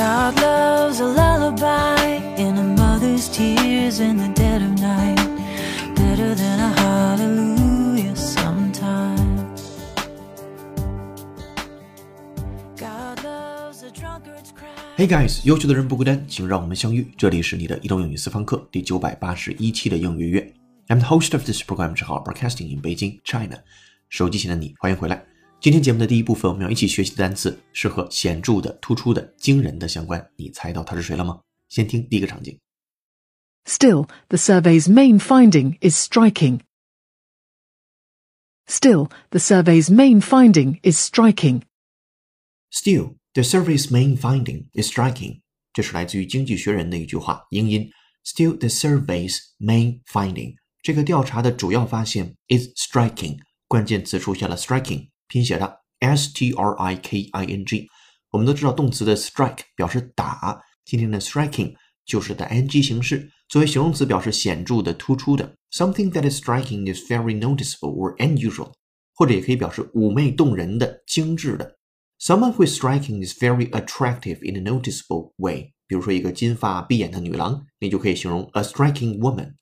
God loves a lullaby in a mother's tears in the dead of night, better than a hallelujah sometimes. God loves a drunkard's cry. Hey guys，优秀的人不孤单，请让我们相遇。这里是你的移动英语私房课第九百八十一期的英语月。I'm the host of this program，是好 Broadcasting in Beijing, China。手机前的你，欢迎回来。今天节目的第一部分，我们要一起学习的单词是和显著的、突出的、惊人的相关。你猜到他是谁了吗？先听第一个场景。Still, the survey's main finding is striking. Still, the survey's main finding is striking. Still, the survey's main finding is striking。这是来自于《经济学人》的一句话，英音。Still, the survey's main finding。这个调查的主要发现 is striking。关键词出现了 striking，拼写的 s t r i k i n g。我们都知道动词的 strike 表示打，今天的 striking 就是的 ing 形式，作为形容词表示显著的、突出的。Something that is striking is very noticeable or unusual，或者也可以表示妩媚动人的、精致的。Someone who is striking is very attractive in a noticeable way。比如说一个金发碧眼的女郎，你就可以形容 a striking woman。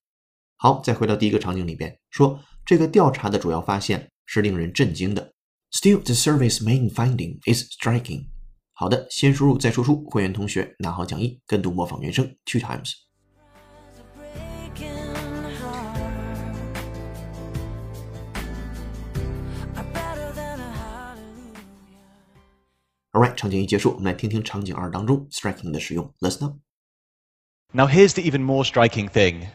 好，再回到第一个场景里边，说这个调查的主要发现是令人震惊的。Still, the survey's main finding is striking。好的，先输入再输出。会员同学拿好讲义，跟读模仿原声 two times。 breaking heart are better than a hallelujah. Alright，场景一结束，我们来听听场景二当中 striking 的使用。Listen up。 Now here's the even more striking thing.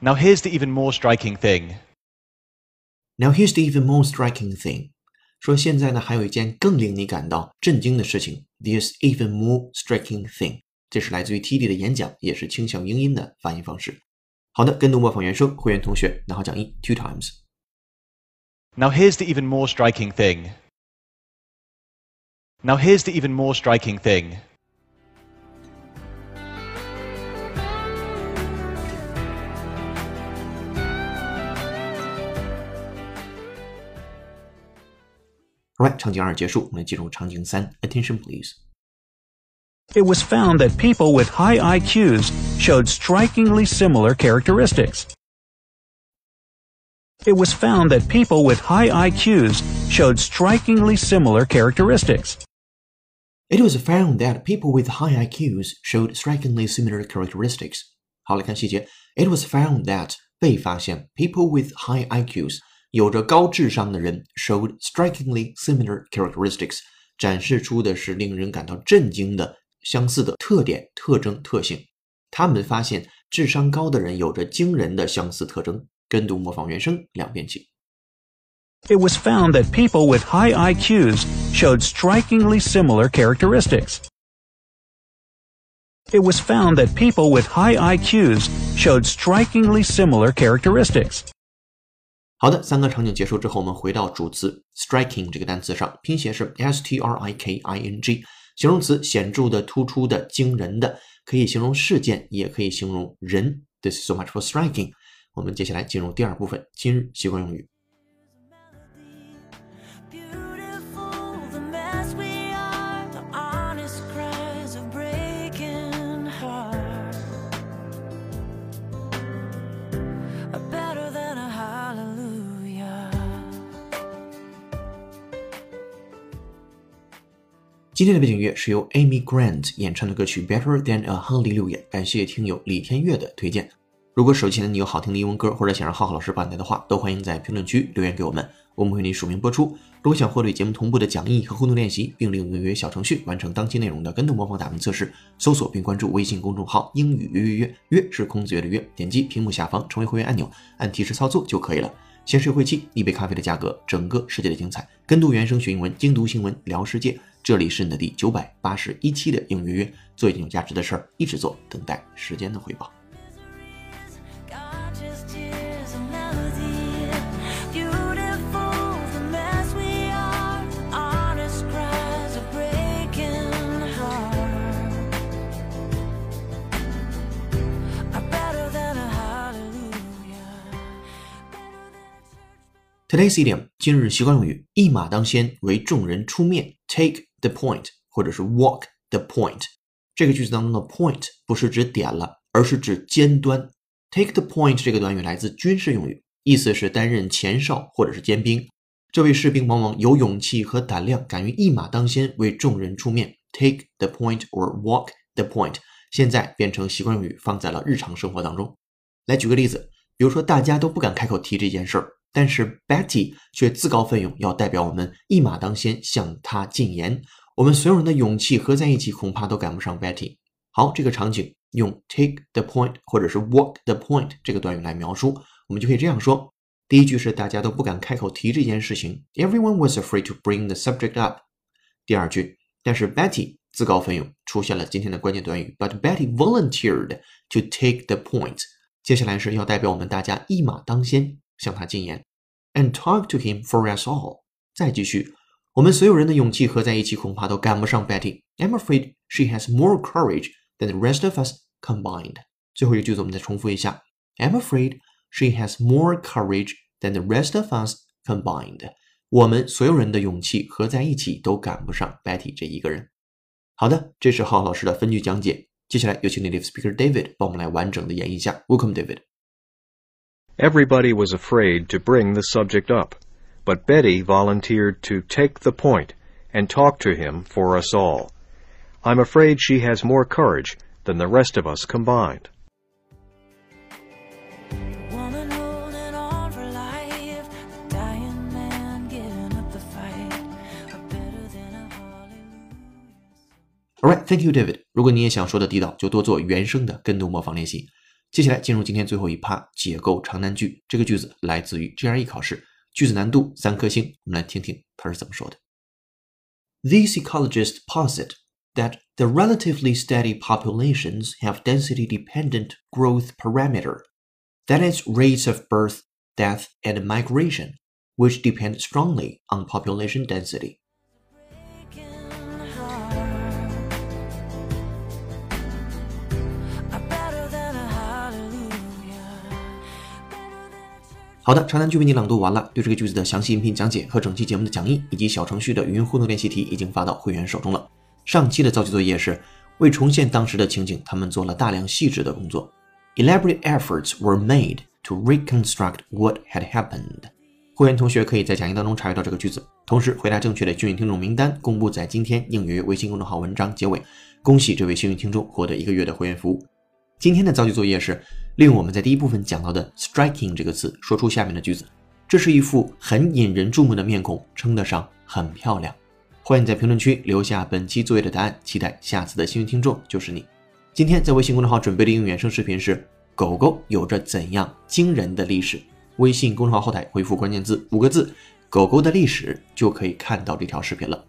Now here's the even more striking thing. Now here's the even more striking thing，说现在呢还有一件更令你感到震惊的事情。There's even more striking thing，这是来自于 TD 的演讲，也是倾向英音的发音方式。好的，跟读模仿原声，会员同学拿好讲义 two times。 Now here's the even more striking thing. Now here's the even more striking thing. Alright，场景二结束，我们来进入场景三。Attention please。 It was found that people with high IQs showed strikingly similar characteristics. It was found that people with high IQs showed strikingly similar characteristics. It was found that people with high IQs showed strikingly similar characteristics. 好，来看细节。It was found that 被发现 people with high IQs 有着高智商的人 showed strikingly similar characteristics，展示出的是令人感到震惊的相似的特点、特征、特性。他们发现智商高的人有着惊人的相似特征。跟读模仿原声两遍起。 It was found that people with high IQs showed strikingly similar characteristics. It was found that people with high IQs showed strikingly similar characteristics. 好的，三个场景结束之后，我们回到主词 striking 这个单词上，拼写是 s t r i k i n g，形容词显著的、突出的、惊人的，可以形容事件，也可以形容人。This is so much for striking。我们接下来进入第二部分，今日习惯用语。今天的背景乐是由 Amy Grant 演唱的歌曲《Better Than a Hallelujah》，感谢听友李天月的推荐。如果手机前的你有好听的英文歌，或者想让浩浩老师帮你带的话，都欢迎在评论区留言给我们，我们会为你署名播出。如果想获得节目同步的讲义和互动练习，并利用约约小程序完成当期内容的跟读模仿打分测试，搜索并关注微信公众号“英语约约约”，约是孔子月的约，点击屏幕下方成为会员按钮，按提示操作就可以了。先睡会气，一杯咖啡的价格，整个世界的精彩。跟读原声学英文，精读新闻聊世界。这里是你的第九百八十一期的应约约，做一件有价值的事儿，一直做，等待时间的回报。Today's idiom，今日习惯用语，一马当先为众人出面，take the point，或者是 walk the point。这个句子当中的 point 不是指点了，而是指尖端。Take the point 这个短语来自军事用语，意思是担任前哨或者是尖兵。这位士兵往往有勇气和胆量，敢于一马当先，为众人出面。Take the point or walk the point，现在变成习惯用语，放在了日常生活当中。来举个例子，比如说大家都不敢开口提这件事儿，但是 Betty 却自告奋勇要代表我们一马当先，向他进言。我们所有人的勇气合在一起，恐怕都赶不上 Betty。好，这个场景用 take the point 或者是 walk the point 这个短语来描述，我们就可以这样说。第一句是大家都不敢开口提这件事情，Everyone was afraid to bring the subject up。第二句，但是 Betty 自告奋勇，出现了今天的关键短语，But Betty volunteered to take the point。接下来是要代表我们大家一马当先，向他进言，and talk to him for us all。再继续，我们所有人的勇气合在一起，恐怕都赶不上 Betty。I'm afraid she has more courage than the rest of us combined。最后一个句子我们再重复一下，I'm afraid。She has more courage than the rest of us combined。我们所有人的勇气合在一起都赶不上 Betty 这一个人。好的，这是浩浩老师的分句讲解。接下来有请 native speaker David 帮我们来完整的演绎一下。Welcome, David. Everybody was afraid to bring the subject up, but Betty volunteered to take the point and talk to him for us all. I'm afraid she has more courage than the rest of us combined. Alright, thank you, David. 如果你也想说的地道，就多做原声的跟读模仿练习。 接下来进入今天最后一趴，解构长难句。这个句子来自于 GRE 考试，句子难度三颗星。我们来听听它是怎么说的。These ecologists posit that the relatively steady populations have density-dependent growth parameter, that is, rates of birth, death, and migration, which depend strongly on population density. 好的，长难句为你朗读完了。对这个句子的详细音频讲解和整期节目的讲义，以及小程序的语音互动练习题，已经发到会员手中了。上期的造句作业是为重现当时的情景，他们做了大量细致的工作。Elaborate efforts were made to reconstruct what had happened。会员同学可以在讲义当中查阅到这个句子，同时回答正确的幸运听众名单公布在今天应约微信公众号文章结尾。恭喜这位幸运听众获得一个月的会员服务。今天的造句作业是。利用我们在第一部分讲到的 striking 这个词，说出下面的句子。这是一副很引人注目的面孔，称得上很漂亮。欢迎在评论区留下本期作业的答案，期待下次的幸运听众就是你。今天在微信公众号准备的应用原声视频是：狗狗有着怎样惊人的历史？微信公众号后台回复关键字五个字“狗狗的历史”，就可以看到这条视频了。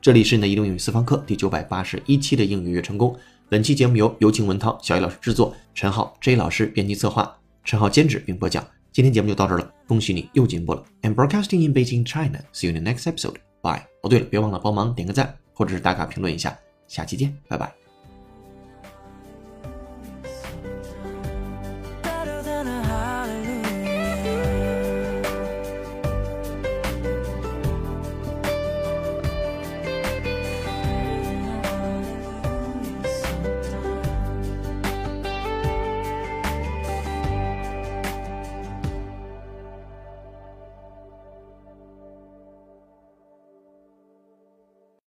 这里是你的移动英语私房课第九百八十一期的英语月成功。本期节目由有请文涛、小易老师制作，陈浩、J 老师编辑策划，陈浩监制并播讲。今天节目就到这儿了，恭喜你又进步了。I'm broadcasting in Beijing, China. See you in the next episode. Bye. 哦，对了，别忘了帮忙点个赞，或者是打卡评论一下。下期见，拜拜。